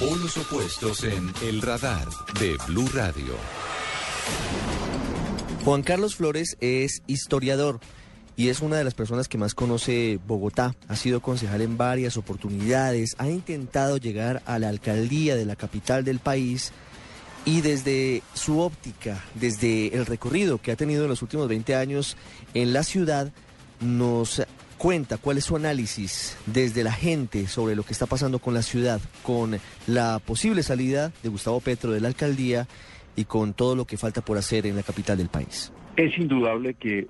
Polos opuestos en El Radar de Blue Radio. Juan Carlos Flores es historiador y es una de las personas que más conoce Bogotá. Ha sido concejal en varias oportunidades, ha intentado llegar a la alcaldía de la capital del país y desde su óptica, desde el recorrido que ha tenido en los últimos 20 años en la ciudad, nos cuenta cuál es su análisis desde la gente sobre lo que está pasando con la ciudad, con la posible salida de Gustavo Petro de la alcaldía y con todo lo que falta por hacer en la capital del país. Es indudable que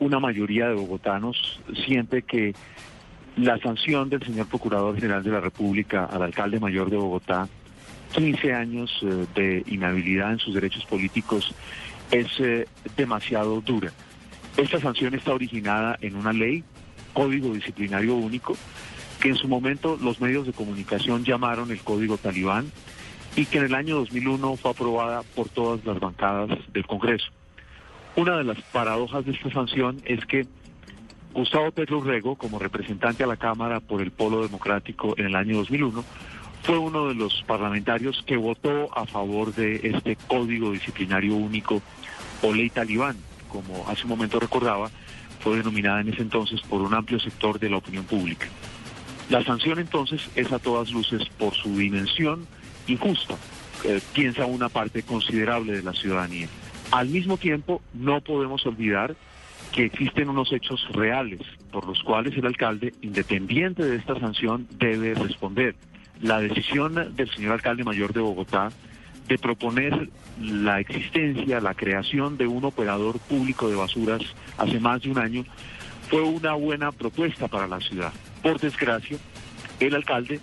una mayoría de bogotanos siente que la sanción del señor Procurador General de la República al alcalde mayor de Bogotá, 15 años eh, de inhabilidad en sus derechos políticos, es eh, demasiado dura. Esta sanción está originada en una ley código disciplinario único, que en su momento los medios de comunicación llamaron el código talibán y que en el año 2001 fue aprobada por todas las bancadas del Congreso. Una de las paradojas de esta sanción es que Gustavo Pedro Rego, como representante a la Cámara por el Polo Democrático en el año 2001, fue uno de los parlamentarios que votó a favor de este código disciplinario único o ley talibán, como hace un momento recordaba, fue denominada en ese entonces por un amplio sector de la opinión pública. La sanción entonces es a todas luces por su dimensión injusta, eh, piensa una parte considerable de la ciudadanía. Al mismo tiempo, no podemos olvidar que existen unos hechos reales por los cuales el alcalde, independiente de esta sanción, debe responder. La decisión del señor alcalde mayor de Bogotá de proponer la existencia, la creación de un operador público de basuras hace más de un año, fue una buena propuesta para la ciudad. Por desgracia, el alcalde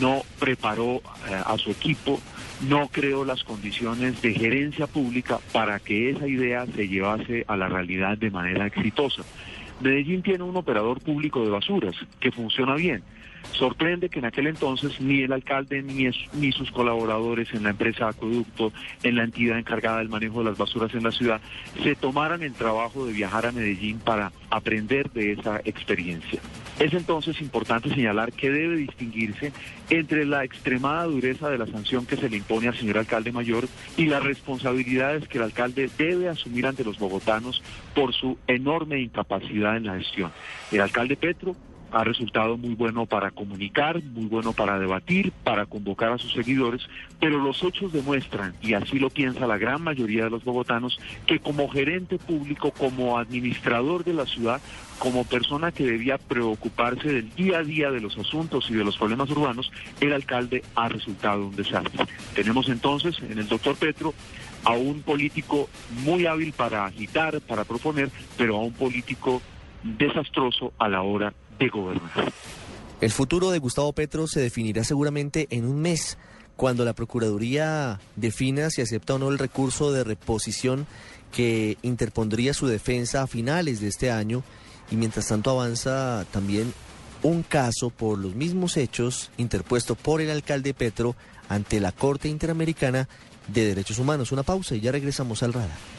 no preparó eh, a su equipo, no creó las condiciones de gerencia pública para que esa idea se llevase a la realidad de manera exitosa. Medellín tiene un operador público de basuras que funciona bien Sorprende que en aquel entonces ni el alcalde ni, ni sus colaboradores en la empresa Acueducto, en la entidad encargada del manejo de las basuras en la ciudad, se tomaran el trabajo de viajar a Medellín para aprender de esa experiencia. Es entonces importante señalar que debe distinguirse entre la extremada dureza de la sanción que se le impone al señor alcalde mayor y las responsabilidades que el alcalde debe asumir ante los bogotanos por su enorme incapacidad en la gestión. El alcalde Petro ha resultado muy bueno para comunicar, muy bueno para debatir, para convocar a sus seguidores, pero los hechos demuestran, y así lo piensa la gran mayoría de los bogotanos, que como gerente público, como administrador de la ciudad, como persona que debía preocuparse del día a día de los asuntos y de los problemas urbanos, el alcalde ha resultado un desastre. Tenemos entonces en el doctor Petro a un político muy hábil para agitar, para proponer, pero a un político desastroso a la hora El futuro de Gustavo Petro se definirá seguramente en un mes, cuando la Procuraduría defina si acepta o no el recurso de reposición que interpondría su defensa a finales de este año y mientras tanto avanza también un caso por los mismos hechos interpuesto por el alcalde Petro ante la Corte Interamericana de Derechos Humanos. Una pausa y ya regresamos al radar.